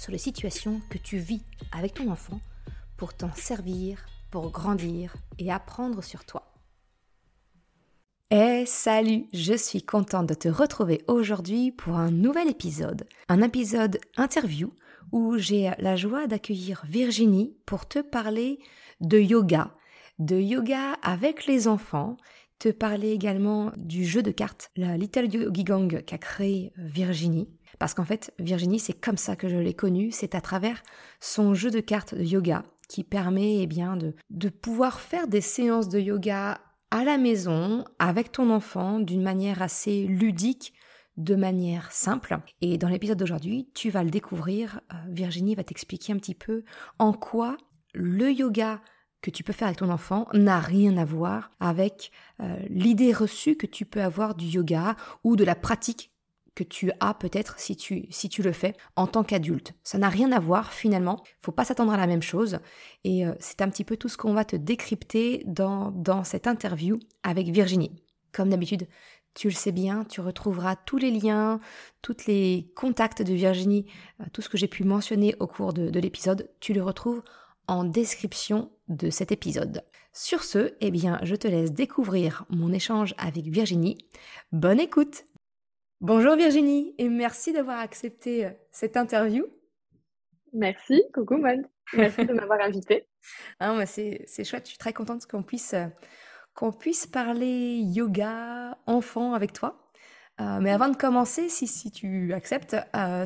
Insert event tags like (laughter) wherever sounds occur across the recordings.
sur les situations que tu vis avec ton enfant pour t'en servir, pour grandir et apprendre sur toi. Eh salut, je suis contente de te retrouver aujourd'hui pour un nouvel épisode, un épisode interview où j'ai la joie d'accueillir Virginie pour te parler de yoga, de yoga avec les enfants, te parler également du jeu de cartes, la Little Yogi Gang qu'a créé Virginie, parce qu'en fait, Virginie, c'est comme ça que je l'ai connue, c'est à travers son jeu de cartes de yoga qui permet eh bien, de, pouvoir faire des séances de yoga à la maison avec ton enfant d'une manière assez ludique, de manière simple. Et dans l'épisode d'aujourd'hui, tu vas le découvrir. Euh, Virginie va t'expliquer un petit peu en quoi le yoga que tu peux faire avec ton enfant n'a rien à voir avec euh, l'idée reçue que tu peux avoir du yoga ou de la pratique que tu as peut-être si tu, si tu le fais en tant qu'adulte. Ça n'a rien à voir finalement, faut pas s'attendre à la même chose et euh, c'est un petit peu tout ce qu'on va te décrypter dans, dans cette interview avec Virginie. Comme d'habitude, tu le sais bien, tu retrouveras tous les liens, tous les contacts de Virginie, euh, tout ce que j'ai pu mentionner au cours de, de l'épisode, tu le retrouves en description de cet épisode. Sur ce, eh bien, je te laisse découvrir mon échange avec Virginie. Bonne écoute Bonjour Virginie et merci d'avoir accepté euh, cette interview. Merci, coucou Mode. Merci de m'avoir invitée. (laughs) Ah, c'est, chouette, je suis très contente qu'on puisse, euh, qu'on puisse parler yoga enfant avec toi. Euh, mais avant de commencer, si, si tu acceptes,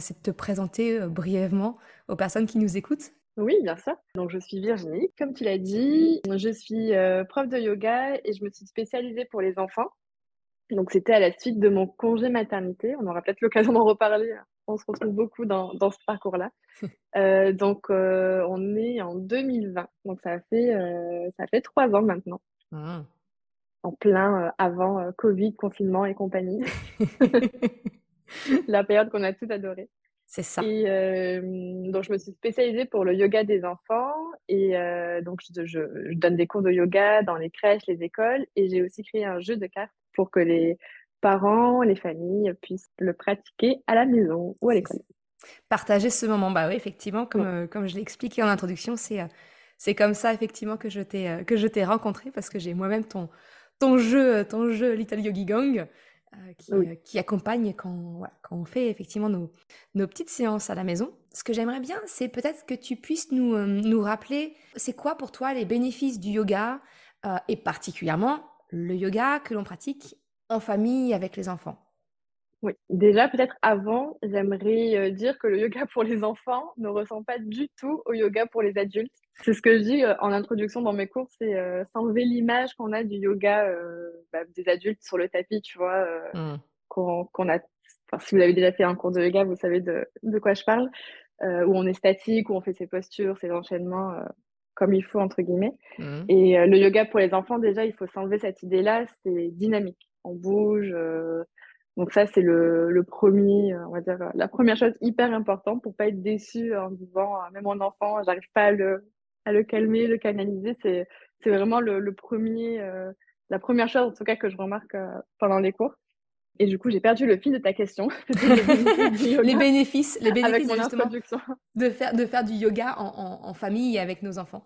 c'est de te présenter brièvement aux personnes qui nous écoutent. Oui, bien sûr. Donc, je suis Virginie, comme tu l'as dit. Je suis prof de yoga et je me suis spécialisée pour les enfants. Donc, c'était à la suite de mon congé maternité. On aura peut-être l'occasion d'en reparler. On se retrouve beaucoup dans, dans ce parcours-là. (laughs) Euh, donc, euh, on est en 2020. Donc, ça fait, euh, ça fait trois ans maintenant. Ah. En plein avant Covid, confinement et compagnie. (laughs) La période qu'on a tout adorée. C'est ça. Et donc, je me suis spécialisée pour le yoga des enfants. Et donc, je, je, donne des cours de yoga dans les crèches, les écoles. Et j'ai aussi créé un jeu de cartes pour que les parents, les familles puissent le pratiquer à la maison ou à l'école. Partager ce moment, bah oui, effectivement, comme, euh, comme je l'ai expliqué en introduction, c'est euh, c'est comme ça effectivement que je t'ai euh, que je t'ai rencontré parce que j'ai moi-même ton ton jeu ton jeu Little Yogi Gang qui, qui, accompagne quand, quand on fait effectivement nos, nos petites séances à la maison. Ce que j'aimerais bien, c'est peut-être que tu puisses nous, nous rappeler, c'est quoi pour toi les bénéfices du yoga et particulièrement le yoga que l'on pratique en famille avec les enfants Oui, déjà peut-être avant, j'aimerais euh, dire que le yoga pour les enfants ne ressemble pas du tout au yoga pour les adultes. C'est ce que je dis euh, en introduction dans mes cours, c'est euh, s'enlever l'image qu'on a du yoga bah, des adultes sur le tapis, tu vois, mmh. qu'on a. si vous avez déjà fait un cours de yoga, vous savez de, de quoi je parle, où on est statique, où on fait ses postures, ses enchaînements comme il faut, entre guillemets. Mmh. Et euh, le yoga pour les enfants, déjà, il faut s'enlever cette idée-là, c'est dynamique. On bouge. Euh, donc ça, c'est le, le, premier, euh, on va dire, la première chose hyper importante pour pas être déçu en disant, même mon enfant, j'arrive pas à le, à le calmer, le canaliser. C'est, c'est vraiment le, le premier, la première chose, en tout cas, que je remarque pendant les cours. Et du coup, j'ai perdu le fil de ta question. (laughs) les bénéfices, les bénéfices justement de faire, de faire du yoga en, en, en famille et avec nos enfants.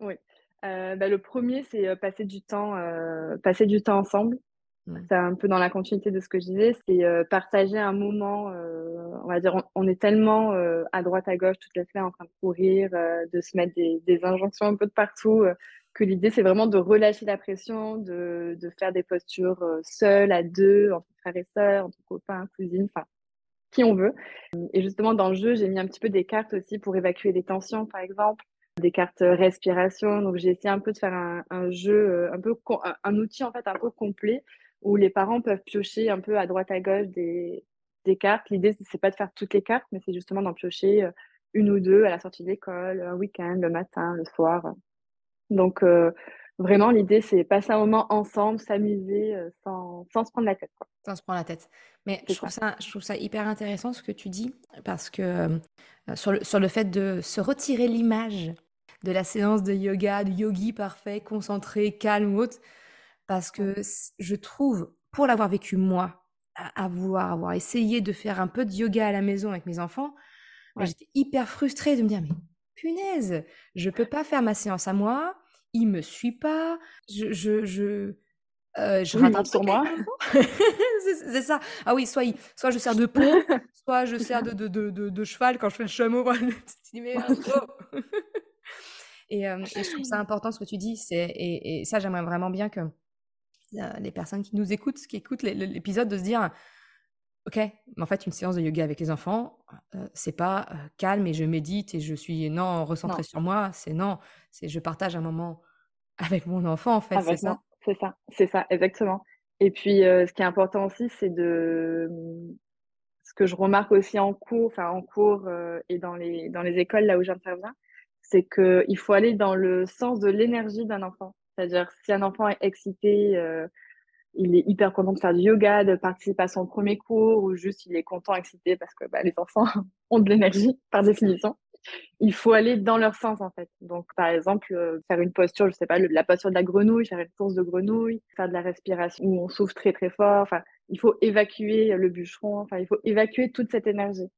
Oui. Euh, bah, le premier, c'est euh, passer du temps, euh, passer du temps ensemble. C'est un peu dans la continuité de ce que je disais, c'est euh, partager un moment. On va dire, on, on est tellement à droite à gauche toutes les semaines en train de courir, de se mettre des, des, injonctions un peu de partout que l'idée, c'est vraiment de relâcher la pression, de, de faire des postures euh, seules, à deux, entre frères et sœurs, entre copains, cousines, enfin, qui on veut. Et justement, dans le jeu, j'ai mis un petit peu des cartes aussi pour évacuer les tensions, par exemple, des cartes respiration. Donc, j'ai essayé un peu de faire un, jeu, euh, un peu, un, outil, en fait, un peu complet où les parents peuvent piocher un peu à droite, à gauche des, des cartes. L'idée, c'est pas de faire toutes les cartes, mais c'est justement d'en piocher euh, une ou deux à la sortie de l'école, un week-end, le matin, le soir. Donc, vraiment, l'idée, c'est passer un moment ensemble, s'amuser sans, sans, se prendre la tête. Quoi. Sans se prendre la tête. Mais je trouve, ça. je trouve ça hyper intéressant ce que tu dis, parce que sur, le, sur le fait de se retirer l'image de la séance de yoga, du yogi parfait, concentré, calme ou autre, parce que je trouve, pour l'avoir vécu moi, à, vouloir avoir essayé de faire un peu de yoga à la maison avec mes enfants, j'étais hyper frustrée de me dire, mais punaise, je peux pas faire ma séance à moi, il me suit pas, je, je, je, euh, je oui, sur moi. (laughs) c'est ça. Ah oui, soit, soit je sers de pont, (laughs) soit je sers de, de, de, de, cheval quand je fais le chameau. (laughs) et, euh, et, je trouve ça important ce que tu dis. Et, et ça, j'aimerais vraiment bien que euh, les personnes qui nous écoutent, qui écoutent l'épisode, de se dire Ok, mais en fait, une séance de yoga avec les enfants, euh, c'est pas euh, calme et je médite et je suis non recentré sur moi. C'est non, c'est je partage un moment avec mon enfant en fait. C'est ça. C'est ça, c'est ça, exactement. Et puis, ce qui est important aussi, c'est de ce que je remarque aussi en cours, enfin en cours et dans les dans les écoles là où j'interviens, c'est qu'il faut aller dans le sens de l'énergie d'un enfant. C'est-à-dire, si un enfant est excité, euh, il est hyper content de faire du yoga, de participer à son premier cours, ou juste il est content, excité parce que bah, les enfants (laughs) ont de l'énergie par définition. Il faut aller dans leur sens en fait. Donc par exemple, euh, faire une posture, je sais pas, la posture de la grenouille, faire une course de grenouille, faire de la respiration où on souffle très très fort. Enfin, il faut évacuer le bûcheron. Enfin, il faut évacuer toute cette énergie.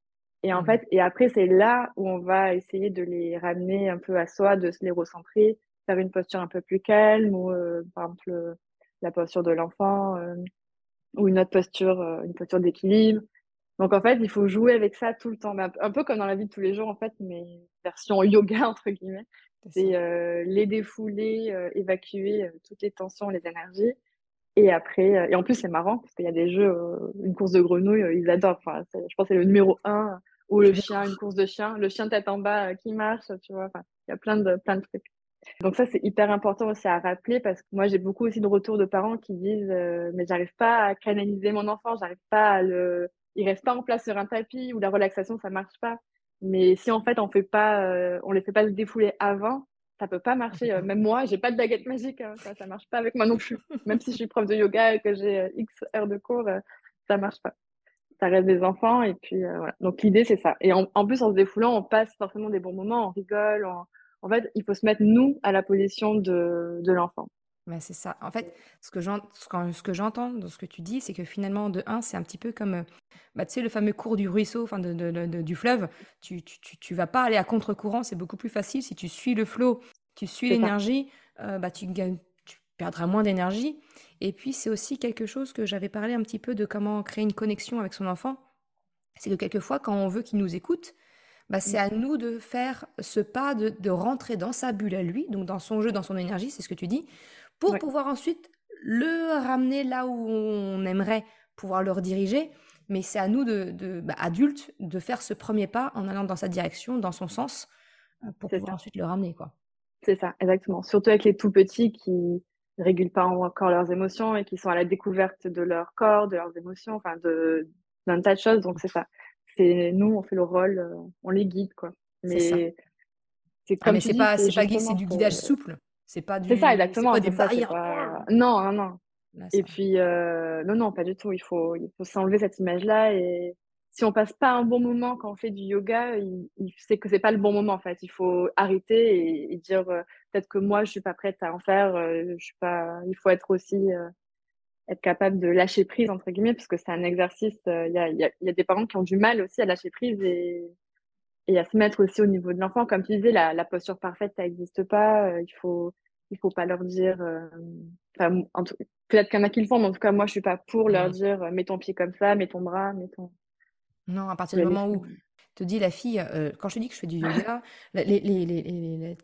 Et en mmh. fait, et après c'est là où on va essayer de les ramener un peu à soi, de se les recentrer, faire une posture un peu plus calme ou euh, par exemple la posture de l'enfant euh, ou une autre posture, euh, une posture d'équilibre. Donc en fait, il faut jouer avec ça tout le temps, un peu comme dans la vie de tous les jours en fait, mais version (laughs) yoga entre guillemets. C'est les défouler, évacuer toutes les tensions, les énergies. Et après, et en plus c'est marrant parce qu'il y a des jeux, une course de grenouille, ils adorent. Enfin, je pense que c'est le numéro un ou le chien, une course de chien, le chien tête en bas qui marche, tu vois. Enfin, il y a plein de plein de trucs. Donc ça, c'est hyper important aussi à rappeler parce que moi, j'ai beaucoup aussi de retours de parents qui disent euh, mais j'arrive pas à canaliser mon enfant, j'arrive pas à le... Il reste pas en place sur un tapis ou la relaxation, ça marche pas. Mais si en fait, on fait pas, euh, on les fait pas se défouler avant, ça peut pas marcher. Euh, même moi, j'ai pas de baguette magique, hein, ça, ça marche pas avec moi non plus. Même si je suis prof de yoga et que j'ai X heures de cours, ça marche pas. Ça reste des enfants et puis voilà. Donc l'idée, c'est ça. Et en, en, plus, en se défoulant, on passe forcément des bons moments, on rigole, on en fait, il faut se mettre, nous, à la position de, de l'enfant. Mais c'est ça. En fait, ce que j'entends dans ce que tu dis, c'est que finalement, de un, c'est un petit peu comme, euh, bah, tu sais, le fameux cours du ruisseau, enfin, de, de, du fleuve. Tu, tu, tu, vas pas aller à contre-courant, c'est beaucoup plus facile. Si tu suis le flot, tu suis l'énergie, euh, bah, tu, tu perdras moins d'énergie. Et puis, c'est aussi quelque chose que j'avais parlé un petit peu de comment créer une connexion avec son enfant. C'est que quelquefois, quand on veut qu'il nous écoute, bah, c'est à nous de faire ce pas, de, de, rentrer dans sa bulle à lui, donc dans son jeu, dans son énergie, c'est ce que tu dis, pour pouvoir ensuite le ramener là où on aimerait pouvoir le rediriger. Mais c'est à nous, de, de bah, adultes, de faire ce premier pas en allant dans sa direction, dans son sens, euh, pour pouvoir ensuite le ramener. quoi. C'est ça, exactement. Surtout avec les tout petits qui ne régulent pas encore leurs émotions et qui sont à la découverte de leur corps, de leurs émotions, enfin d'un tas de choses. Donc c'est ça c'est nous, on fait le rôle, euh, on les guide, quoi. Mais c'est ah, comme mais c'est pas, c'est pas c'est du guidage souple. C'est pas du. C'est ça, exactement. Pas des barrières. Non, non, non. et puis, euh, non, non, pas du tout. Il faut, il faut s'enlever cette image-là. Et si on passe pas un bon moment quand on fait du yoga, il, sait que c'est pas le bon moment, en fait. Il faut arrêter et, dire euh, peut-être que moi, je suis pas prête à en faire. je suis pas. Il faut être aussi être capable de lâcher prise, entre guillemets, parce que c'est un exercice. Euh, il y, a, y, a, y, a, des parents qui ont du mal aussi à lâcher prise et, et à se mettre aussi au niveau de l'enfant. Comme tu disais, la, la posture parfaite, ça n'existe pas. Euh, il faut il faut pas leur dire. Euh, Peut-être qu'il y en a qui le font, mais en tout cas, moi, je suis pas pour leur dire mets ton pied comme ça, mets ton bras, mets ton. Non, à partir du moment où te dis la fille, euh, quand je te dis que je fais du yoga, les, les, les,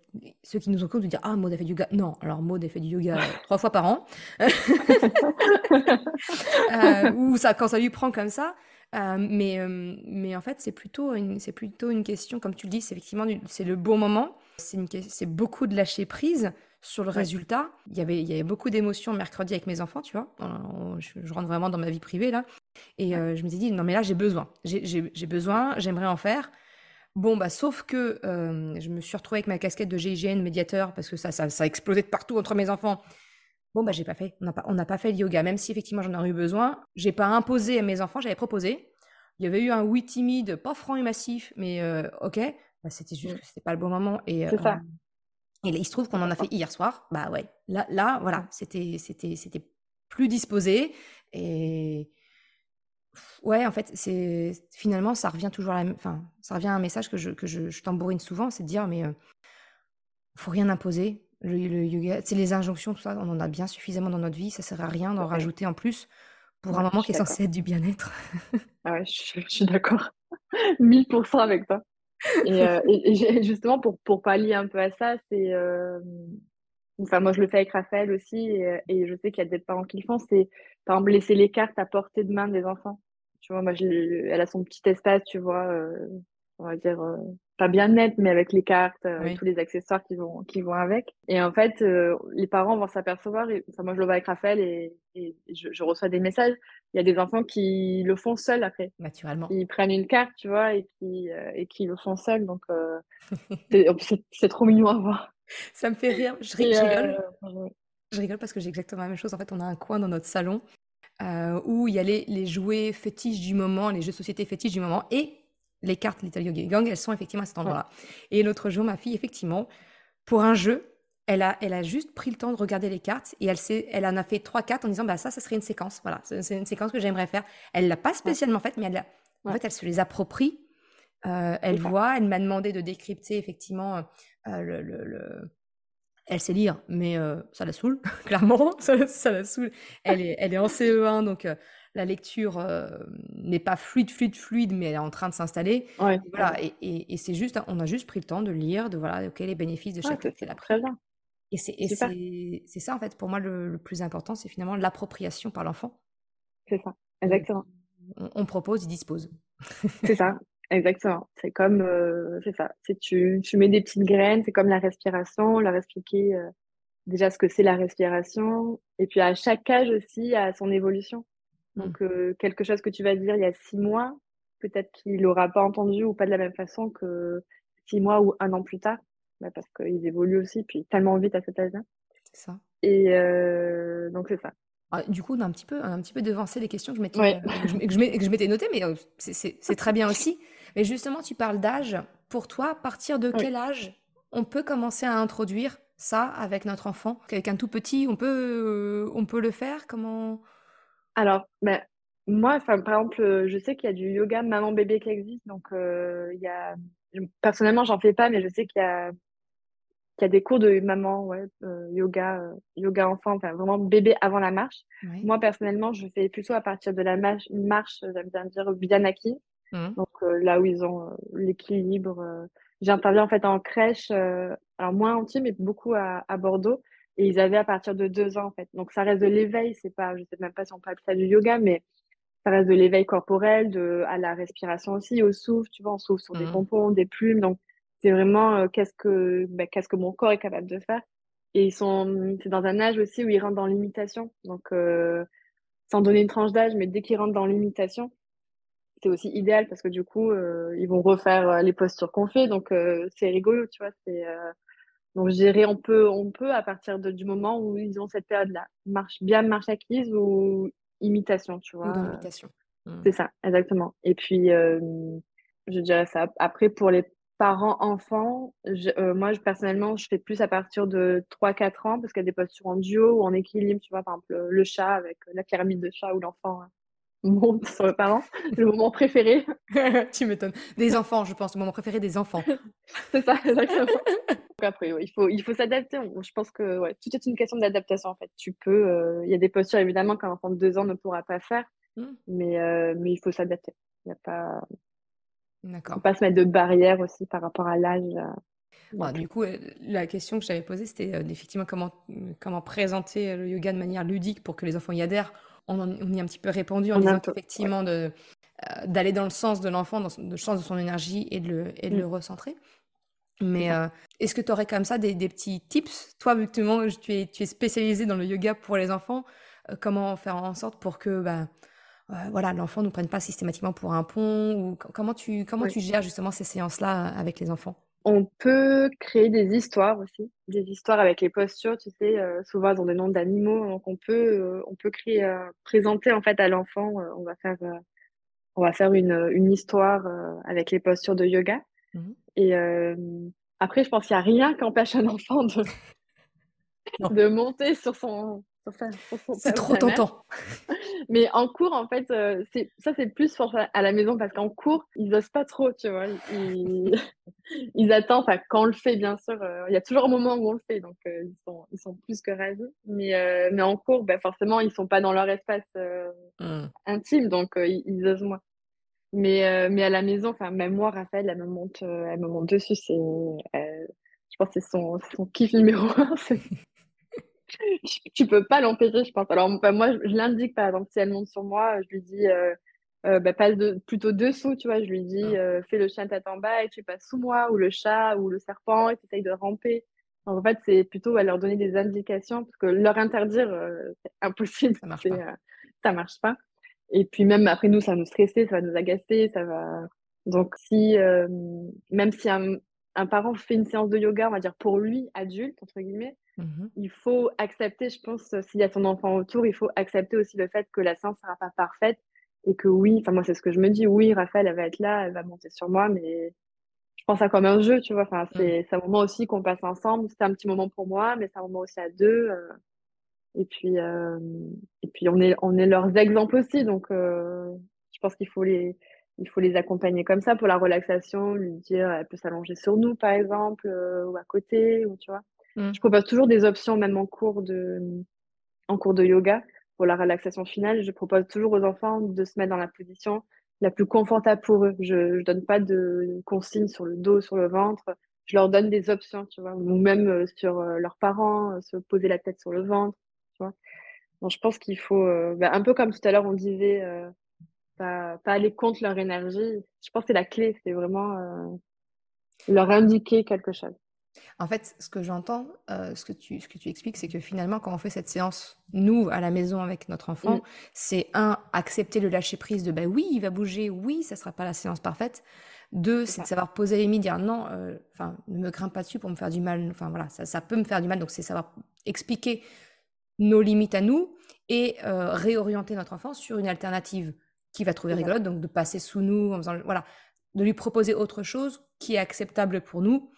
ceux qui nous écoutent nous dire Ah, Maud a fait du yoga. Non, alors Maud a fait du yoga trois fois par an. (laughs) euh, ou ça, quand ça lui prend comme ça. Euh, mais, euh, mais en fait, c'est plutôt, une, plutôt une question, comme tu le dis, c'est effectivement c'est le bon moment. C'est beaucoup de lâcher prise sur le résultat. Il y avait, il y avait beaucoup d'émotions mercredi avec mes enfants, tu vois. Je, rentre vraiment dans ma vie privée là. Et euh, je me suis dit, non mais là j'ai besoin. J'ai besoin, j'aimerais en faire. Bon, bah, sauf que je me suis retrouvée avec ma casquette de GIGN médiateur parce que ça, ça, ça a explosé de partout entre mes enfants. Bon, bah, j'ai pas fait. On n'a pas, on pas fait le yoga, même si effectivement j'en aurais eu besoin. J'ai pas imposé à mes enfants, j'avais proposé. Il y avait eu un oui timide, pas franc et massif, mais ok. Bah, c'était juste que c'était pas le bon moment. Et, C'est ça. Et il se trouve qu'on en a fait hier soir. Bah ouais. Là, là voilà, c'était, c'était, c'était plus disposé. Et ouais, en fait, c'est finalement, ça revient toujours à la... enfin, ça revient à un message que je, que je, je tambourine souvent, c'est de dire, mais faut rien imposer. Le, yoga, c'est les injonctions, tout ça, on en a bien suffisamment dans notre vie, ça sert à rien d'en rajouter en plus pour un moment qui est censé être du bien-être. ah ouais, je, suis d'accord. (laughs) 1000% avec toi. Et, et, justement, pour, pour pallier un peu à ça, c'est Enfin, moi, je le fais avec Raphaël aussi, et, je sais qu'il y a des parents qui le font, c'est par exemple laisser les cartes à portée de main des enfants. Tu vois, moi, elle a son petit espace, tu vois, euh, on va dire, euh, pas bien net, mais avec les cartes, euh, tous les accessoires qui vont, qui vont avec. Et en fait, les parents vont s'apercevoir, enfin, moi, je le vois avec Raphaël et, je, reçois des messages. Il y a des enfants qui le font seuls après. Naturellement. Ils prennent une carte, tu vois, et qui, et qui le font seuls. Donc, c'est trop mignon à voir. (laughs) Ça me fait rire. Je, rigole. Je rigole parce que j'ai exactement la même chose. En fait, on a un coin dans notre salon euh, où il y a les, jouets fétiches du moment, les jeux de société fétiches du moment et les cartes Little Yogi Gang, elles sont effectivement à cet endroit-là. Et l'autre jour, ma fille, effectivement, pour un jeu, elle a, elle a juste pris le temps de regarder les cartes et elle, elle en a fait trois cartes en disant bah ça, ça serait une séquence. Voilà, c'est une séquence que j'aimerais faire. Elle l'a pas spécialement faite, mais elle en fait, elle se les approprie. Euh, elle voit, elle m'a demandé de décrypter effectivement euh, le, elle sait lire, mais euh, ça la saoule, (laughs) clairement, ça, la saoule. Elle est, elle est en CE1, donc la lecture n'est pas fluide, fluide, fluide, mais elle est en train de s'installer. Ouais, et voilà, et, c'est juste, on a juste pris le temps de lire, de voilà, quels les bénéfices de chaque ouais, Très bien. Et c'est ça, en fait, pour moi, le, plus important, c'est finalement l'appropriation par l'enfant. C'est ça, exactement. On, on, propose, il dispose. (laughs) c'est ça. Exactement. C'est comme, euh, c'est ça. C'est tu, tu mets des petites graines, c'est comme la respiration, leur expliquer euh, déjà ce que c'est la respiration. Et puis à chaque âge aussi, à son évolution. Mmh. Donc euh, quelque chose que tu vas dire il y a six mois, peut-être qu'il n'aura pas entendu ou pas de la même façon que six mois ou un an plus tard, bah, parce qu'ils évoluent aussi, puis tellement vite à cet âge-là. C'est ça. Et donc c'est ça. Ah, du coup, on a un petit peu, un petit peu devancé les questions que je m'étais, je, m'étais notées, mais c'est très bien aussi. Mais justement, tu parles d'âge. Pour toi, à partir de quel âge on peut commencer à introduire ça avec notre enfant? Avec un tout petit, on peut, euh, on peut le faire? Comment Alors, ben, moi, par exemple, je sais qu'il y a du yoga maman-bébé qui existe. Donc, euh, il y a... personnellement, j'en fais pas, mais je sais qu'il y a qu'il y a des cours de maman, ouais, euh, yoga, yoga enfant, enfin vraiment bébé avant la marche. Moi personnellement, je fais plutôt à partir de la marche, marche j'aime bien dire bien acquis. Mmh. Donc euh, là où ils ont euh, l'équilibre. Euh, j'interviens en fait en crèche, alors moins entier, mais beaucoup à, à, Bordeaux. Et ils avaient à partir de deux ans en fait. Donc ça reste de l'éveil, c'est pas, je sais même pas si on peut appeler ça du yoga, mais ça reste de l'éveil corporel, de, à la respiration aussi, au souffle, tu vois, on souffle sur des mmh. pompons, des plumes. Donc c'est vraiment qu'est-ce que bah, qu'est-ce que mon corps est capable de faire. Et ils sont, c'est dans un âge aussi où ils rentrent dans l'imitation. Donc sans donner une tranche d'âge, mais dès qu'ils rentrent dans l'imitation, c'est aussi idéal parce que du coup, euh, ils vont refaire euh, les postures qu'on fait. Donc, euh, c'est rigolo, tu vois. C'est, donc, je dirais, on peut, on peut à partir de, du moment où ils ont cette période-là, marche, bien marche acquise ou imitation, tu vois. Ou imitation. Mmh. C'est ça, exactement. Et puis, je dirais ça. Après, pour les parents-enfants, moi, je, personnellement, je fais plus à partir de 3-4 ans parce qu'il y a des postures en duo ou en équilibre, tu vois, par exemple, le chat avec la pyramide de chat ou l'enfant hein monte sur le parent, (laughs) le moment préféré. tu m'étonnes. Des enfants, je pense, le moment préféré des enfants. (laughs) c'est ça, exactement. (laughs) Après, il faut, il faut s'adapter. Je pense que ouais, tout est une question d'adaptation en fait. Tu peux, euh, il y a des postures évidemment qu'un enfant de deux ans ne pourra pas faire, mmh. mais, euh, mais il faut s'adapter. Il n'y a pas. D'accord. Faut pas se mettre de barrières aussi par rapport à l'âge. Euh, du coup, la question que j'avais posée, c'était effectivement comment, comment présenter le yoga de manière ludique pour que les enfants y adhèrent on, y a un petit peu répondu en disant effectivement euh, d'aller dans le sens de l'enfant, dans le sens de son énergie et de le, et de le mm. recentrer. Mais euh, est-ce que tu aurais comme ça des, petits tips Toi, vu que tu es, tu es spécialisé dans le yoga pour les enfants, euh, comment faire en sorte pour que bah, voilà, l'enfant ne nous prenne pas systématiquement pour un pont ou comment tu, comment tu gères justement ces séances-là avec les enfants? On peut créer des histoires aussi, des histoires avec les postures, tu sais, souvent dans des noms d'animaux. Donc on peut, on peut créer, présenter en fait à l'enfant, on va faire, on va faire une, une histoire avec les postures de yoga. Mmh Et après, je pense qu'il n'y a rien qui empêche un enfant de, (laughs) de monter sur son, c'est trop tentant. (laughs) Mais en cours, en fait, euh, ça, c'est plus à la maison parce qu'en cours, ils n'osent pas trop, tu vois. Ils, (laughs) ils attendent, quand on le fait, bien sûr, euh, il y a toujours un moment où on le fait, donc euh, ils, sont, ils sont plus que ravis. Mais, mais en cours, ben, forcément, ils ne sont pas dans leur espace mmh. intime, donc ils, osent moins. Mais, mais à la maison, enfin, même moi, Raphaël, elle me monte, elle me monte dessus. C'est, je pense que c'est son, son kiff numéro un (laughs) (laughs) tu peux pas l'empêcher, je pense. Alors, moi, je, l'indique, par exemple, si elle monte sur moi, je lui dis, euh, euh bah, passe de, plutôt dessous, tu vois. Je lui dis, ah. euh, fais le chien tête en bas et tu passes sous moi, ou le chat, ou le serpent, et tu essayes de ramper. en fait, c'est plutôt à leur donner des indications, parce que leur interdire, euh, c'est impossible. Ça marche pas. ça marche pas. Et puis, même après, nous, ça va nous stresser, ça va nous agacer, ça va. Donc, si, même si un, un parent fait une séance de yoga, on va dire pour lui, adulte, entre guillemets, Mmh il faut accepter, je pense, s'il y a ton enfant autour, il faut accepter aussi le fait que la séance ne sera pas parfaite et que oui, enfin moi c'est ce que je me dis, oui, Raphaël, elle va être là, elle va monter sur moi, mais je pense à comme un jeu, tu vois. Enfin, mmh. c'est un moment aussi qu'on passe ensemble. C'est un petit moment pour moi, mais c'est un moment aussi à deux. Euh, et puis, euh, et puis on est, on est leurs exemples aussi, donc euh, je pense qu'il faut les, il faut les accompagner comme ça pour la relaxation, lui dire, elle peut s'allonger sur nous, par exemple, ou à côté, ou tu vois. Mmh. Je propose toujours des options, même en cours de, en cours de yoga, pour la relaxation finale. Je propose toujours aux enfants de se mettre dans la position la plus confortable pour eux. Je ne donne pas de consignes sur le dos, sur le ventre. Je leur donne des options, tu vois, ou même euh, sur euh, leurs parents, euh, se poser la tête sur le ventre, tu vois. Donc, je pense qu'il faut, bah, un peu comme tout à l'heure, on disait, pas, pas, aller contre leur énergie. Je pense que c'est la clé, c'est vraiment leur indiquer quelque chose. En fait, ce que j'entends, euh, ce, que tu, ce que tu expliques, c'est que finalement, quand on fait cette séance, nous, à la maison avec notre enfant, mm. c'est un, accepter le lâcher prise de bah oui, il va bouger, oui, ça sera pas la séance parfaite. Deux, c'est de savoir poser les limites, dire non, euh, ne me grimpe pas dessus pour me faire du mal. Enfin voilà, ça, ça peut me faire du mal. Donc c'est savoir expliquer nos limites à nous et euh, réorienter notre enfant sur une alternative qui va trouver rigolote, donc de passer sous nous en faisant, voilà, de lui proposer autre chose qui est acceptable pour nous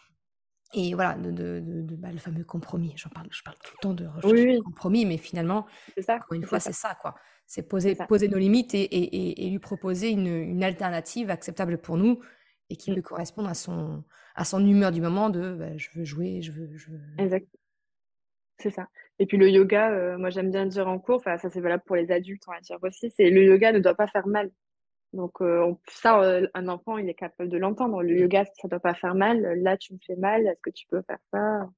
et voilà, de, de, de, bah, le fameux compromis. J'en parle, je parle tout le temps de oui, compromis, mais finalement, ça, encore une fois, c'est ça, quoi. C'est poser, poser nos limites et, et, et, lui proposer une, une, alternative acceptable pour nous et qui mmh. peut correspondre à son, à son humeur du moment de bah, je veux jouer, je veux. Je veux... Exact. C'est ça. Et puis le yoga, euh, moi j'aime bien dire en cours, ça c'est valable pour les adultes, on va dire aussi, c'est le yoga ne doit pas faire mal. Donc, euh, ça, euh, un enfant, il est capable de l'entendre. Le yoga, ça ne doit pas faire mal. Là, tu me fais mal. Est-ce que tu peux faire ça?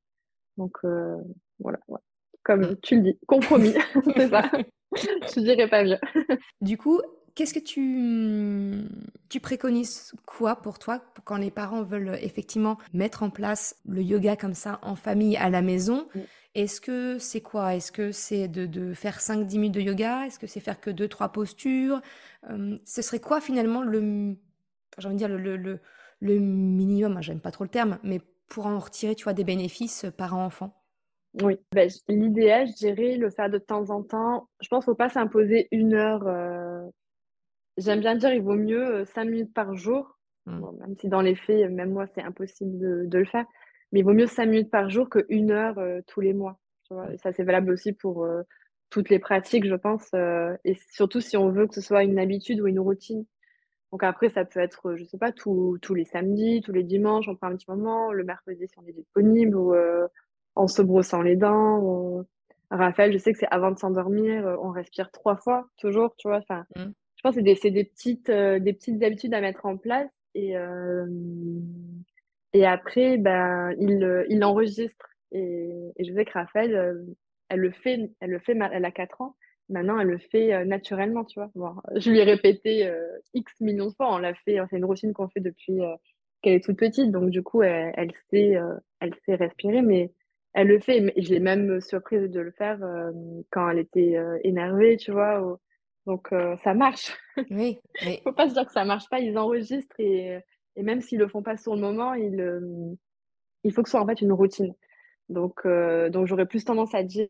Donc, voilà. Comme mm. tu le dis, compromis. (laughs) (laughs) c'est ça. (laughs) Je dirais pas mieux. du coup, qu'est-ce que tu, tu préconises quoi pour toi quand les parents veulent effectivement mettre en place le yoga comme ça en famille à la maison? Mm. Est-ce que c'est quoi? Est-ce que c'est de, faire 5-10 minutes de yoga? Est-ce que c'est faire que 2-3 postures? Ce serait quoi finalement le, j'ai envie de dire le, le, le minimum J'aime pas trop le terme, mais pour en retirer, tu vois, des bénéfices parents-enfants Oui, ben, l'idéal, je dirais le faire de temps en temps. Je pense qu'il ne faut pas s'imposer une heure. J'aime bien dire, il vaut mieux 5 minutes par jour, mmh. même si dans les faits, même moi, c'est impossible de, de, le faire. Mais il vaut mieux 5 minutes par jour que une heure euh, tous les mois. Tu vois et ça, c'est valable aussi pour euh, toutes les pratiques, je pense. Euh, et surtout si on veut que ce soit une habitude ou une routine. Donc après, ça peut être, je sais pas, tous les samedis, tous les dimanches, on prend un petit moment, le mercredi si on est disponible, ou en se brossant les dents. Raphaël, je sais que c'est avant de s'endormir, on respire trois fois, toujours, tu vois. Enfin, mmh. Je pense que c'est des, des, petites, des petites habitudes à mettre en place. Et, et après, ben, il, euh, il enregistre. Et, je sais que Raphaël, euh, elle le fait, elle le fait, elle a 4 ans. Maintenant, elle le fait euh, naturellement, tu vois. (laughs) je lui ai répété X millions de fois. On l'a fait, c'est une routine qu'on fait depuis qu'elle est toute petite. Donc, du coup, elle, elle sait, elle sait respirer, mais elle le fait. Et je l'ai même surprise de le faire quand elle était énervée, tu vois. Donc ça marche. (laughs) Oui, Il faut pas se dire que ça marche pas, ils enregistrent et et même s'ils le font pas sur le moment, ils, il faut que ce soit en fait une routine. Donc donc j'aurais plus tendance à dire,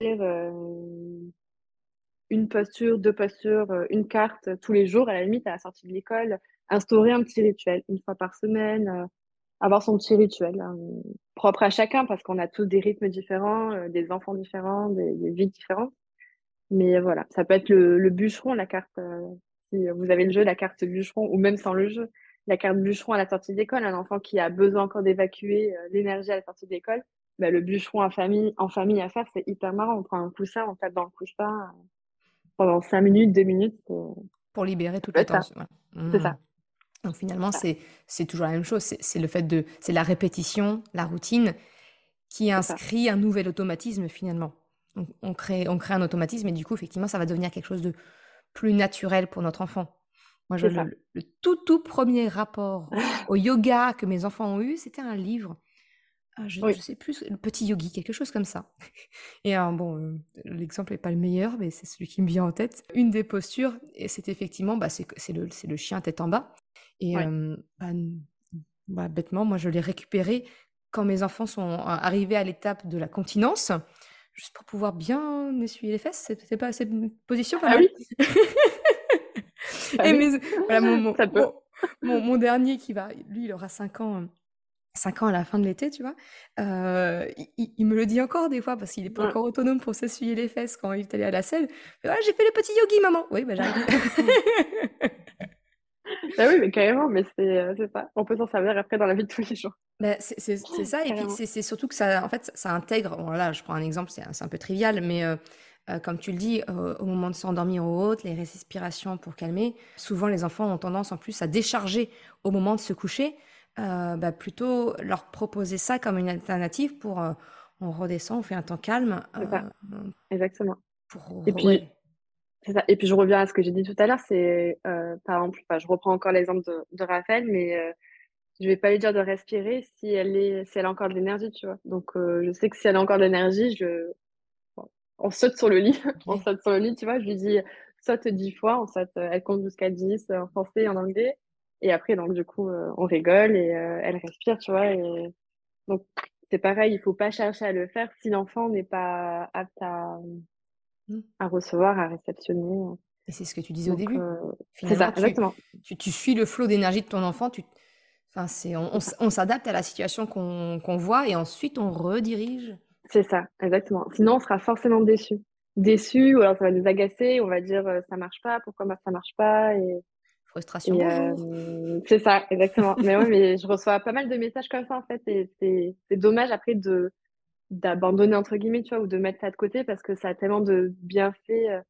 une posture, deux postures, une carte tous les jours à la limite à la sortie de l'école, instaurer un petit rituel une fois par semaine, avoir son petit rituel, hein, propre à chacun parce qu'on a tous des rythmes différents, des enfants différents, des vies différentes. Mais voilà, ça peut être le, bûcheron, la carte, euh, si vous avez le jeu, la carte bûcheron, ou même sans le jeu, la carte bûcheron à la sortie d'école, un enfant qui a besoin encore d'évacuer euh, l'énergie à la sortie d'école, bah, le bûcheron en famille, en famille à faire, c'est hyper marrant. On prend un coussin, on tape dans le coussin euh, pendant 5 minutes, 2 minutes. Pour libérer toute la tension. C'est ça. Donc finalement, c'est toujours la même chose. C'est le fait de. C'est la répétition, la routine qui inscrit un nouvel automatisme finalement on, crée, on crée un automatisme et du coup, effectivement, ça va devenir quelque chose de plus naturel pour notre enfant. Moi, je, le, tout, tout premier rapport au (laughs) yoga que mes enfants ont eu, c'était un livre. Ah, je ne sais plus, le petit yogi, quelque chose comme ça. (laughs) Et bon, euh, l'exemple n'est pas le meilleur, mais c'est celui qui me vient en tête. Une des postures, et c'est effectivement, bah, c'est le, le chien tête en bas. Et bah, bah, bêtement, moi, je l'ai récupéré quand mes enfants sont arrivés à l'étape de la continence juste pour pouvoir bien essuyer les fesses. C'est pas cette position Ah oui. (laughs) (laughs) Et voilà, mon, mon, mon, dernier qui va, lui, il aura 5 ans. 5 ans à la fin de l'été, tu vois. Euh, il, me le dit encore des fois parce qu'il n'est pas encore autonome pour s'essuyer les fesses quand il est allé à la selle. j'ai fait le petit yogi, maman. Oui, bah j'arrive. (laughs) Ah oui, mais carrément, mais euh, c'est ça. On peut s'en servir après dans la vie de tous les jours. Bah, c'est ça, et puis c'est surtout que ça, en fait, ça intègre. Voilà, je prends un exemple, c'est un peu trivial, mais euh, euh, comme tu le dis, au moment de s'endormir ou autre, les respirations pour calmer. Souvent, les enfants ont tendance en plus à décharger au moment de se coucher. bah, plutôt leur proposer ça comme une alternative pour on redescend, on fait un temps calme. Exactement. et puis, et puis je reviens à ce que j'ai dit tout à l'heure, c'est euh, par exemple, je reprends encore l'exemple de, de, Raphaël, mais je euh, je vais pas lui dire de respirer si elle est, si elle a encore de l'énergie, tu vois. Donc euh, je sais que si elle a encore de l'énergie, je, on saute sur le lit, (laughs) on saute sur le lit, tu vois. Je lui dis saute dix fois, on saute, elle compte jusqu'à 10 en français et en anglais, et après donc du coup on rigole et elle respire, tu vois. Et donc c'est pareil, il faut pas chercher à le faire si l'enfant n'est pas apte à Mmh. à recevoir, à réceptionner. Et c'est ce que tu disais au début. Euh, c'est ça, tu, exactement. Tu, suis le flot d'énergie de ton enfant. Tu, enfin, c'est, on, s'adapte à la situation qu'on, voit et ensuite on redirige. C'est ça, exactement. Sinon, on sera forcément déçu. Déçu, ou alors ça va nous agacer, on va dire euh, ça marche pas, pourquoi ça marche pas et frustration. Euh, c'est ça, exactement. mais oui, mais je reçois pas mal de messages comme ça en fait, et c'est dommage après de d'abandonner entre guillemets, tu vois, ou de mettre ça de côté parce que ça a tellement de bienfaits euh,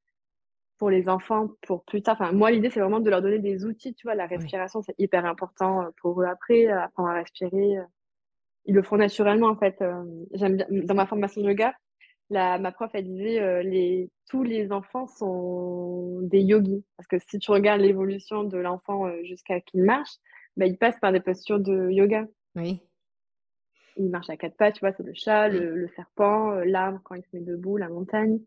pour les enfants, pour plus tard. Enfin, moi, l'idée, c'est vraiment de leur donner des outils, tu vois. La respiration, c'est hyper important pour eux après, apprendre à respirer. Ils le font naturellement, en fait. J'aime bien, dans ma formation de yoga, la, ma prof, elle disait, les, tous les enfants sont des yogis. Parce que si tu regardes l'évolution de l'enfant jusqu'à qu'il marche, bah, il passe par des postures de yoga. Oui il marche à quatre pattes, tu vois, c'est le chat, le, serpent, euh, l'arbre quand il se met debout, la montagne.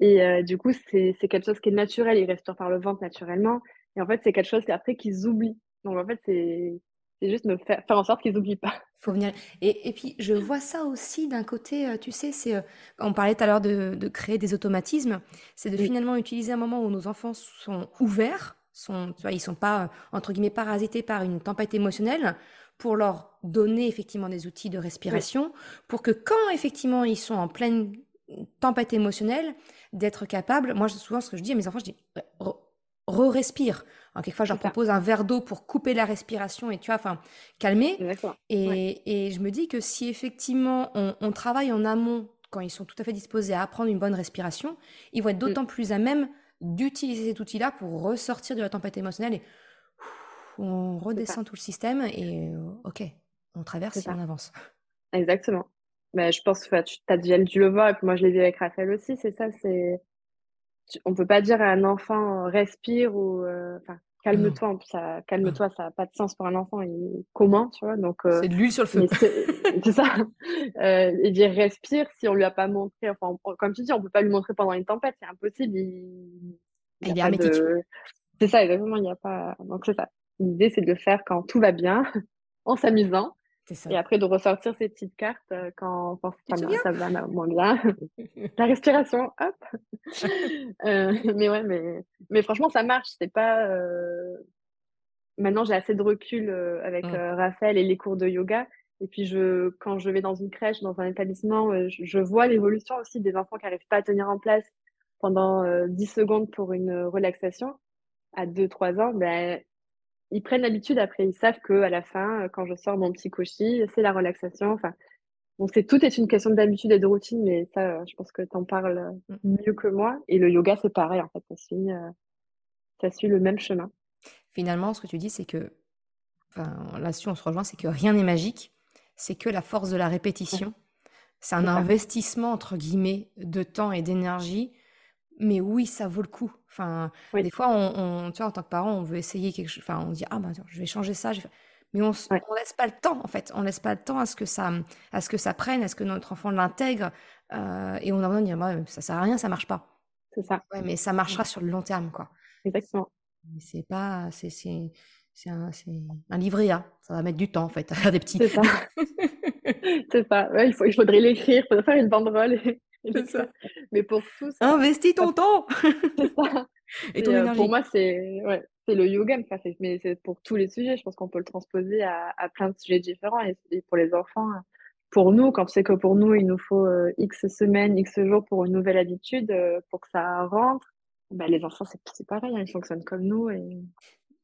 Et euh, du coup, c'est quelque chose qui est naturel, il respire par le ventre naturellement. Et en fait, c'est quelque chose qu'après qu'ils oublient. Donc en fait, c'est juste me faire, faire en sorte qu'ils n'oublient pas. Faut venir. Et, et, puis, je vois ça aussi d'un côté, euh, tu sais, c'est, on parlait tout à l'heure de, de, créer des automatismes, c'est de finalement utiliser un moment où nos enfants sont ouverts, sont, tu vois, ils sont pas, entre guillemets, parasités par une tempête émotionnelle, pour leur donner effectivement des outils de respiration, pour que quand effectivement ils sont en pleine tempête émotionnelle, d'être capable, moi souvent ce que je dis à mes enfants, je dis re-respire. quelquefois, je leur propose un verre d'eau pour couper la respiration et tu vois, enfin, calmer. Et, et, je me dis que si effectivement on, travaille en amont, quand ils sont tout à fait disposés à apprendre une bonne respiration, ils vont être mm. d'autant plus à même d'utiliser cet outil-là pour ressortir de la tempête émotionnelle et on redescend tout le système et euh, ok, on traverse et on avance. Exactement. Mais je pense que tu as déjà dû le voir, et puis moi je l'ai vu avec Raphaël aussi, c'est ça, c'est. On peut pas dire à un enfant respire ou. Euh, enfin, calme-toi, ça, calme-toi, ça n'a pas de sens pour un enfant. Et comment, tu vois donc euh, C'est de l'huile sur le feu. (laughs) C'est ça. et dire respire si on lui a pas montré. Enfin, comme tu dis, on peut pas lui montrer pendant une tempête, c'est impossible. Il, Il, est hermétique. C'est ça, exactement. Il n'y a pas. Donc, c'est ça. L'idée, c'est de le faire quand tout va bien, (laughs) en s'amusant. Et après, de ressortir ces petites cartes euh, quand, ça, va moins bien. (laughs) La respiration, hop. Euh, mais ouais, mais, mais franchement, ça marche. C'est pas. Euh, maintenant, j'ai assez de recul avec mmh. Raphaël et les cours de yoga. Et puis, je, quand je vais dans une crèche, dans un établissement, je, vois l'évolution aussi des enfants qui n'arrivent pas à tenir en place pendant 10 secondes pour une relaxation. À 2-3 ans, ben, ils prennent l'habitude après. Ils savent que à la fin, quand je sors mon petit cochi, c'est la relaxation. Enfin, donc c'est tout est une question d'habitude et de routine, mais ça, je pense que tu en parles mm. mieux que moi. Et le yoga, c'est pareil en fait, ça suit, euh, ça suit le même chemin. Finalement, ce que tu dis, c'est que, enfin, là-dessus, on se rejoint, c'est que rien n'est magique. C'est que la force de la répétition. C'est un investissement entre guillemets de temps et d'énergie mais oui, ça vaut le coup. Enfin, des fois, on, tu vois, en tant que parent, on veut essayer quelque chose. Enfin, on dit ah bah je vais changer ça. Mais on, ne laisse pas le temps en fait. On laisse pas le temps à ce que ça, à ce que ça prenne, à ce que notre enfant l'intègre. Euh, et on a envie de dire bah, ça sert à rien, ça marche pas. C'est ça. Ouais, mais ça marchera sur le long terme, quoi. Exactement. Mais c'est pas, c'est, c'est, c'est un, un, livret A. Ça va mettre du temps en fait à faire des petits. C'est ça. (laughs) c'est ça. Ouais, il, faut, il faudrait l'écrire, il faudrait faire une banderole. Et... Mais pour tous. Investis ton temps (laughs) C'est ça. Et ton euh, Pour moi, c'est ouais, le yoga, mais c'est pour tous les sujets. Je pense qu'on peut le transposer à, à, plein de sujets différents. Et, pour les enfants, pour nous, quand c'est que pour nous, il nous faut euh, X semaines, X jours pour une nouvelle habitude, euh, pour que ça rentre, bah, les enfants, c'est pareil, hein, ils fonctionnent comme nous. Et...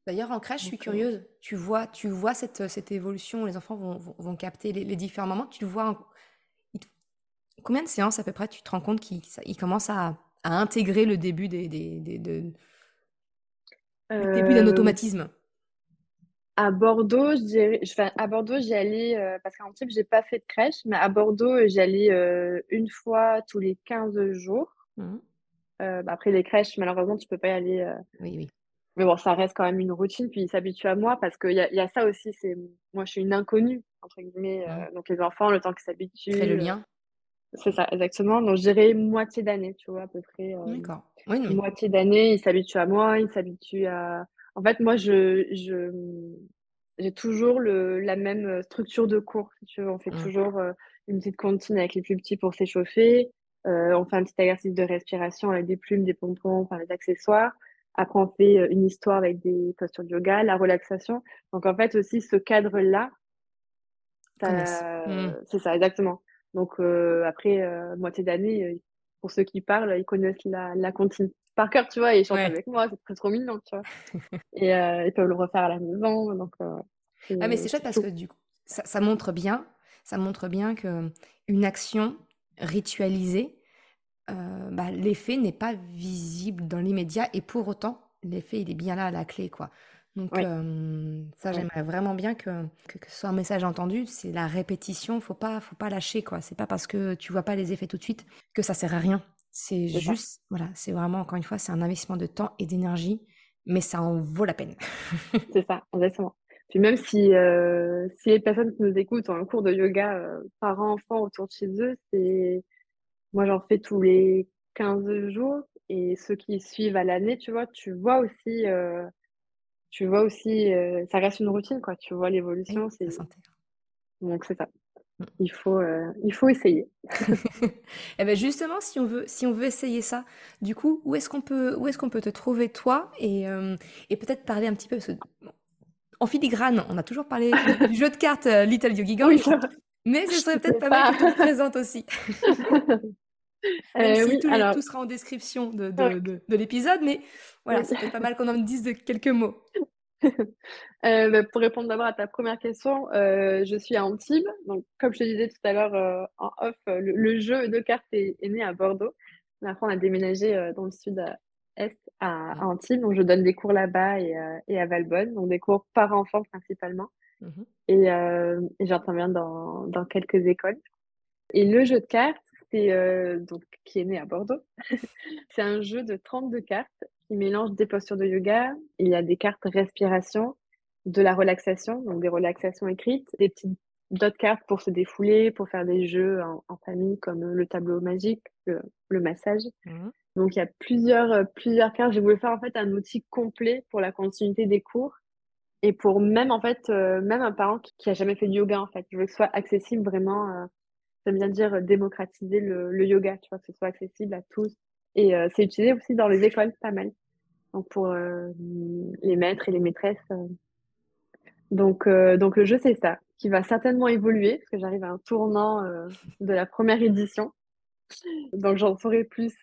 D'ailleurs, en crèche, je suis curieuse. Tu vois, tu vois cette, cette évolution, les enfants vont, vont, vont capter les, les, différents moments. Tu le vois Combien de séances à peu près tu te rends compte qu'il commence à, intégrer le début des, début d'un euh, automatisme? À Bordeaux, je dirais, à Bordeaux, j'y allais euh, parce qu'en type, j'ai pas fait de crèche, mais à Bordeaux, j'y allais euh, une fois tous les 15 jours. Mmh. Bah, après les crèches, malheureusement, tu peux pas y aller. Oui, oui. Mais bon, ça reste quand même une routine, puis ils s'habituent à moi parce qu'il y a, y a ça aussi. C'est moi, je suis une inconnue entre guillemets. Mmh. donc les enfants, le temps qu'ils s'habituent. Créer le lien. C'est ça, exactement. Donc, je dirais moitié d'année, tu vois, à peu près. Euh, D'accord. Oui, Moitié d'année, il s'habitue à moi, il s'habitue à. En fait, moi, je, je, j'ai toujours le, la même structure de cours. tu veux. On fait mmh. toujours euh, une petite comptine avec les plus petits pour s'échauffer. Euh, on fait un petit exercice de respiration avec des plumes, des pompons, enfin des accessoires. Après, on fait une histoire avec des postures de yoga, la relaxation. Donc, en fait, aussi, ce cadre-là, mmh. c'est ça, exactement. Donc euh, après euh, moitié d'année, euh, pour ceux qui parlent, ils connaissent la, la comptine par cœur, tu vois, et ils chantent avec moi, c'est très trop mignon, tu vois. (laughs) et ils peuvent le refaire à la maison. Donc, ah mais c'est chouette parce que du coup, ça, ça, montre bien, ça montre bien que une action ritualisée, bah, l'effet n'est pas visible dans l'immédiat et pour autant, l'effet il est bien là à la clé, quoi. Donc ça, j'aimerais vraiment bien que, que, ce soit un message entendu. C'est la répétition, faut pas, faut pas lâcher quoi. C'est pas parce que tu vois pas les effets tout de suite que ça sert à rien. C'est juste, voilà, c'est vraiment encore une fois, c'est un investissement de temps et d'énergie, mais ça en vaut la peine. (laughs) c'est ça, exactement. Puis même si, si les personnes qui nous écoutent ont un cours de yoga euh, parents-enfants autour de chez eux, c'est moi j'en fais tous les 15 jours et ceux qui suivent à l'année, tu vois, tu vois aussi tu vois aussi, euh, ça reste une routine, quoi. Tu vois l'évolution, c'est. Donc c'est ça. Mmh. Il faut, euh, il faut essayer. Et (laughs) eh ben justement, si on veut, si on veut essayer ça, du coup, où est-ce qu'on peut, où qu'on peut te trouver toi? Et, euh, et peut-être parler un petit peu parce que, en filigrane, on a toujours parlé du jeu de cartes Little Yogi (laughs) Gang, mais ce serait peut-être pas mal que tu te présentes aussi. (laughs) Même si tout, tout, sera en description de, de, de, l'épisode, mais voilà, c'est pas mal (laughs) qu'on en dise de quelques mots. Euh, bah, pour répondre d'abord à ta première question, euh, je suis à Antibes. Donc, comme je te disais tout à l'heure euh, en off, le, jeu de cartes est, né à Bordeaux. Après, on a déménagé dans le sud-est à, Antibes. Donc, je donne des cours là-bas et, et, à Valbonne. Donc, des cours par enfant principalement. Mmh et, et j'interviens dans, dans quelques écoles. Et le jeu de cartes, c'est donc qui est né à Bordeaux. (laughs) c'est un jeu de 32 cartes qui mélange des postures de yoga. Il y a des cartes respiration, de la relaxation, donc des relaxations écrites, des petites d'autres cartes pour se défouler, pour faire des jeux en, famille comme le tableau magique, le, massage. Mmh. Donc il y a plusieurs, plusieurs cartes. J'ai voulu faire en fait un outil complet pour la continuité des cours et pour même en fait même un parent qui, a jamais fait de yoga en fait. Je veux que ce soit accessible vraiment. J'aime bien dire démocratiser le, yoga, tu vois, que ce soit accessible à tous. Et c'est utilisé aussi dans les écoles, pas mal. Donc pour les maîtres et les maîtresses. Donc, donc le jeu, c'est ça, qui va certainement évoluer, parce que j'arrive à un tournant de la première édition. Donc j'en saurai plus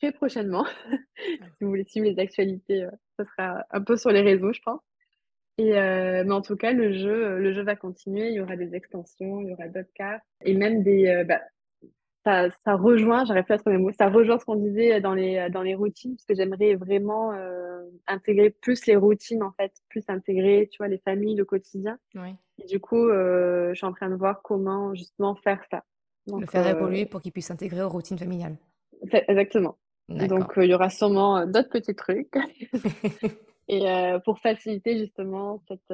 très prochainement. (laughs) si vous voulez suivre les actualités, ça sera un peu sur les réseaux, je pense. Et mais en tout cas, le jeu, le jeu va continuer. Il y aura des extensions, il y aura d'autres cartes et même des. Bah, ça, ça, rejoint, j'arrive plus à trouver mes mots, ça rejoint ce qu'on disait dans les, dans les routines, parce que j'aimerais vraiment intégrer plus les routines, en fait, plus intégrer, tu vois, les familles, le quotidien. Oui. Et du coup, je suis en train de voir comment justement faire ça. le faire évoluer pour qu'il puisse s'intégrer aux routines familiales. Exactement. Donc, il y aura sûrement d'autres petits trucs. (laughs) et pour faciliter justement cette,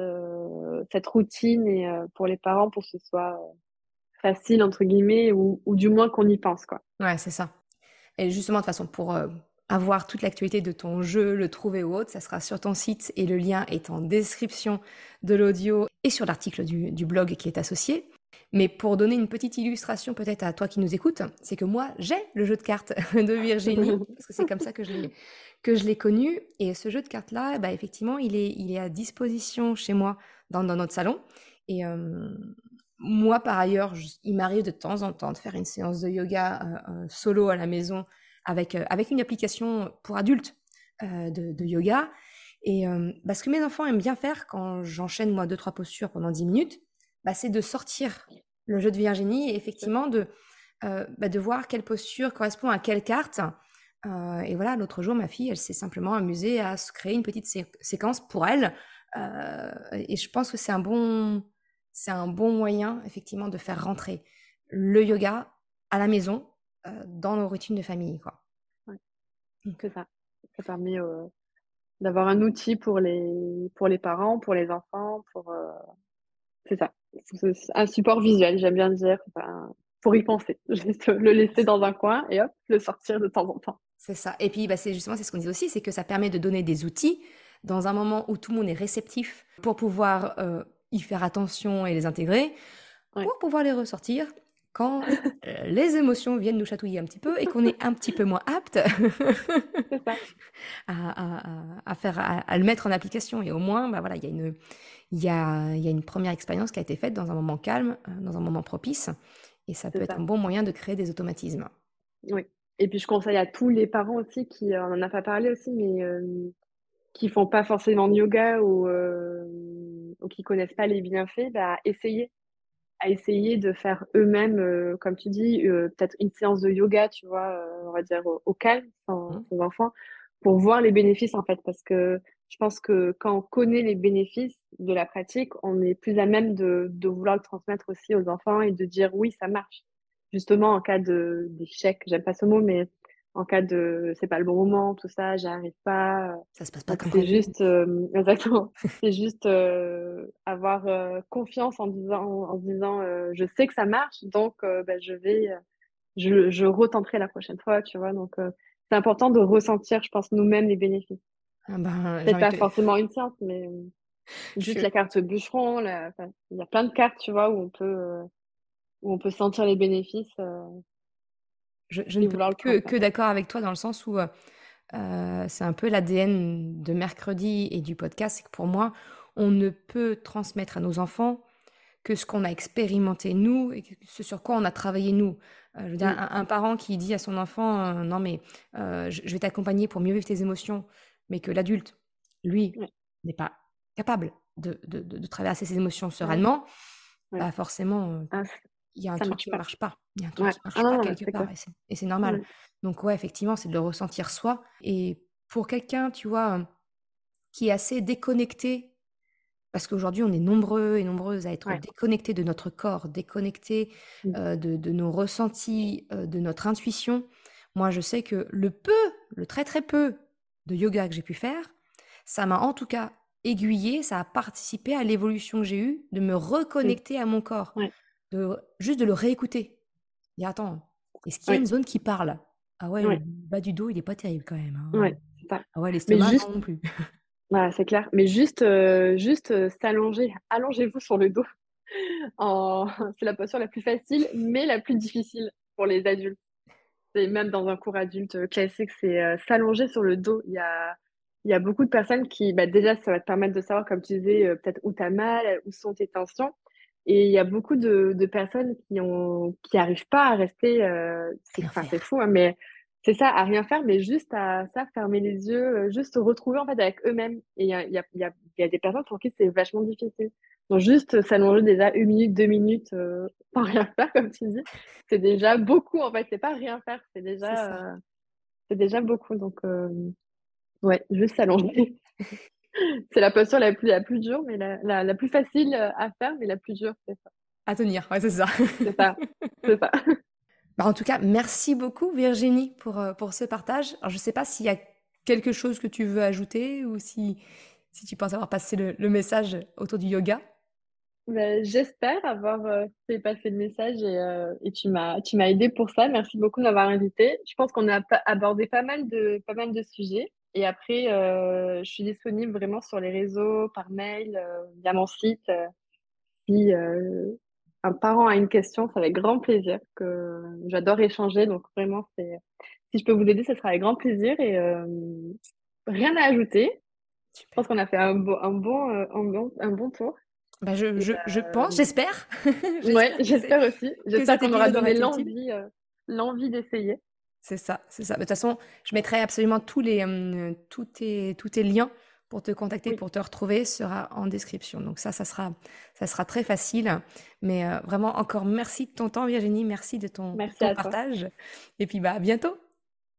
cette routine et pour les parents, pour que ce soit facile, entre guillemets, ou, ou du moins qu'on y pense. Quoi. Ouais, c'est ça. Et justement, de toute façon, pour avoir toute l'actualité de ton jeu, le trouver ou autre, ça sera sur ton site et le lien est en description de l'audio et sur l'article du, du blog qui est associé. Mais pour donner une petite illustration peut-être à toi qui nous écoutes, c'est que moi, j'ai le jeu de cartes (laughs) de Virginie, (laughs) parce que c'est comme ça que je l'ai, que je l'ai connu. Et ce jeu de cartes-là, bah, effectivement, il est, il est à disposition chez moi dans, dans notre salon. Et moi, par ailleurs, il m'arrive de temps en temps de faire une séance de yoga solo à la maison avec, avec une application pour adultes de, yoga. Et bah, ce que mes enfants aiment bien faire quand j'enchaîne, moi, deux, trois postures pendant dix minutes, bah, c'est de sortir le jeu de Virginie et effectivement de, euh, bah, de voir quelle posture correspond à quelle carte. Euh, et voilà, l'autre jour, ma fille, elle s'est simplement amusée à se créer une petite séquence pour elle. Euh, et je pense que c'est un bon, c'est un bon moyen, effectivement, de faire rentrer le yoga à la maison dans nos routines de famille, quoi. que ça. Ça permet d'avoir un outil pour les, pour les parents, pour les enfants, pour, c'est ça. Un support visuel, j'aime bien dire, pour y penser. (laughs) Juste le laisser dans un coin et hop, le sortir de temps en temps. C'est ça. Et puis, bah, c'est justement, c'est ce qu'on dit aussi, c'est que ça permet de donner des outils dans un moment où tout le monde est réceptif pour pouvoir euh, y faire attention et les intégrer, pour pouvoir les ressortir quand euh, (laughs) les émotions viennent nous chatouiller un petit peu et qu'on est un petit peu moins apte (laughs) à, faire, à, le mettre en application. Et au moins, bah voilà, il y a une, il y a, y a, une première expérience qui a été faite dans un moment calme, euh, dans un moment propice. Et ça peut être un bon moyen de créer des automatismes. Oui. Et puis je conseille à tous les parents aussi qui, euh, on en a pas parlé aussi, mais qui font pas forcément de yoga ou, ou qui connaissent pas les bienfaits, bah, essayer à essayer de faire eux-mêmes, euh, comme tu dis, euh, peut-être une séance de yoga, tu vois, euh, on va dire au, calme, sans, mmh. enfants, pour voir les bénéfices en fait, parce que je pense que quand on connaît les bénéfices de la pratique, on est plus à même de, de vouloir le transmettre aussi aux enfants et de dire oui, ça marche. Justement, en cas d'échec, j'aime pas ce mot, mais en cas de c'est pas le bon moment, tout ça, j'arrive pas. Ça se passe pas comme C'est juste, euh, (laughs) exactement. c'est juste euh, avoir euh, confiance en disant, en disant, je sais que ça marche, donc bah, je vais, je, je retenterai la prochaine fois, tu vois. Donc c'est important de ressentir, je pense, nous-mêmes les bénéfices. Ah ben, c'est pas forcément une séance, mais juste la carte bûcheron, il y a plein de cartes, tu vois, où on peut, où on peut sentir les bénéfices. Je, ne peux que, d'accord avec toi dans le sens où euh, euh, c'est un peu l'ADN de mercredi et du podcast. C'est que pour moi, on ne peut transmettre à nos enfants que ce qu'on a expérimenté nous et ce sur quoi on a travaillé nous. Euh, je veux dire, un, parent qui dit à son enfant Non, mais je, vais t'accompagner pour mieux vivre tes émotions, mais que l'adulte, lui, n'est pas capable de, de, traverser ses émotions sereinement, bah forcément, ah, il y a un truc qui ne marche pas. Il y a un truc qui marche ah pas quelque part et c'est normal. Donc ouais, effectivement, c'est de le ressentir soi. Et pour quelqu'un, tu vois, qui est assez déconnecté, parce qu'aujourd'hui, on est nombreux et nombreuses à être déconnectés de notre corps, déconnectés mmh. de, nos ressentis, de notre intuition. Moi, je sais que le peu, le très très peu de yoga que j'ai pu faire, ça m'a en tout cas aiguillé, ça a participé à l'évolution que j'ai eue, de me reconnecter à mon corps, Ouais. De, juste de le réécouter. Et attends, est-ce qu'il y a une zone qui parle? Ah ouais, le bas du dos, il est pas terrible quand même. hein. Ouais, c'est ça. Ah ouais, l'estomac, juste- non plus. (laughs) Voilà, c'est clair. Mais juste, euh, juste euh, s'allonger. Allongez-vous sur le dos. (laughs) En... (laughs) C'est la posture la plus facile, mais la plus difficile pour les adultes. C'est même dans un cours adulte euh, classique, c'est euh, s'allonger sur le dos. Il y a, il y a beaucoup de personnes qui, bah, déjà, ça va te permettre de savoir, comme tu disais, peut-être où tu as mal, où sont tes tensions. Et il y a beaucoup de, de personnes qui ont, qui arrivent pas à rester, euh, c'est, enfin, fou, hein, mais c'est ça, à rien faire, mais juste à ça, fermer les yeux, euh, juste se retrouver en fait avec eux-mêmes. Et il y a, il y a, il y a, y a des personnes pour qui c'est vachement difficile. Donc juste s'allonger déjà une minute, deux minutes euh, (laughs) sans rien faire, comme tu dis, c'est déjà beaucoup en fait. C'est pas rien faire, c'est déjà, euh, c'est déjà beaucoup. Donc euh, ouais, juste s'allonger. (laughs) (laughs) C'est la posture la plus, la plus dure, mais la, la, la plus facile euh, à faire, mais la plus dure, c'est ça. À tenir, ouais, c'est ça. C'est ça. (laughs) C'est ça. Bah, en tout cas, merci beaucoup Virginie pour, euh, pour ce partage. Alors, je ne sais pas s'il y a quelque chose que tu veux ajouter ou si, si tu penses avoir passé le, le message autour du yoga. Ben, j'espère avoir euh, fait passer le message et, euh, et tu m'as tu m'as aidé pour ça. Merci beaucoup de m'avoir invité. Je pense qu'on a abordé pas mal de pas mal de sujets. Et après, euh, je suis disponible vraiment sur les réseaux, par mail, euh, via mon site. si euh, un parent a une question, c'est avec grand plaisir que j'adore échanger. Donc vraiment, c'est si je peux vous aider, ce sera avec grand plaisir. Et rien à ajouter. Je pense qu'on a fait un bon un bon un bon, un bon tour. Bah, je, je, je pense, j'espère. (laughs) Ouais, j'espère aussi. J'espère qu'on aura donné l'envie, l'envie d'essayer. C'est ça, c'est ça. De toute façon, je mettrai absolument tous les, tous tes, tous tes liens pour te contacter, Oui. pour te retrouver, sera en description. Donc ça, ça sera, ça sera très facile. Mais euh, vraiment, encore merci de ton temps, Virginie. Merci de ton, Merci ton toi. partage. Et puis, bah, à bientôt.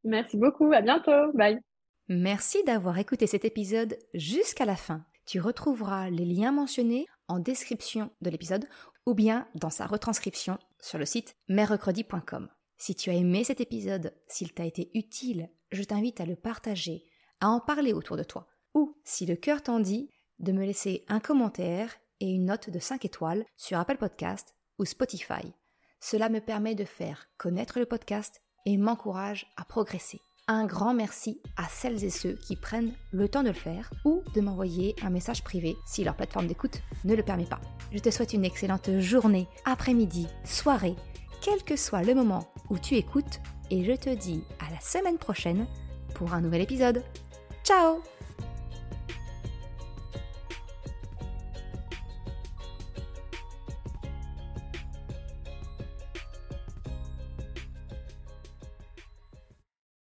Merci beaucoup. À bientôt. Bye. Merci d'avoir écouté cet épisode jusqu'à la fin. Tu retrouveras les liens mentionnés en description de l'épisode ou bien dans sa retranscription sur le site merrecredi.com. Si tu as aimé cet épisode, s'il t'a été utile, je t'invite à le partager, à en parler autour de toi. Ou, si le cœur t'en dit, de me laisser un commentaire et une note de 5 étoiles sur Apple Podcast ou Spotify. Cela me permet de faire connaître le podcast et m'encourage à progresser. Un grand merci à celles et ceux qui prennent le temps de le faire ou de m'envoyer un message privé si leur plateforme d'écoute ne le permet pas. Je te souhaite une excellente journée, après-midi, soirée, quel que soit le moment où tu écoutes et je te dis à la semaine prochaine pour un nouvel épisode. Ciao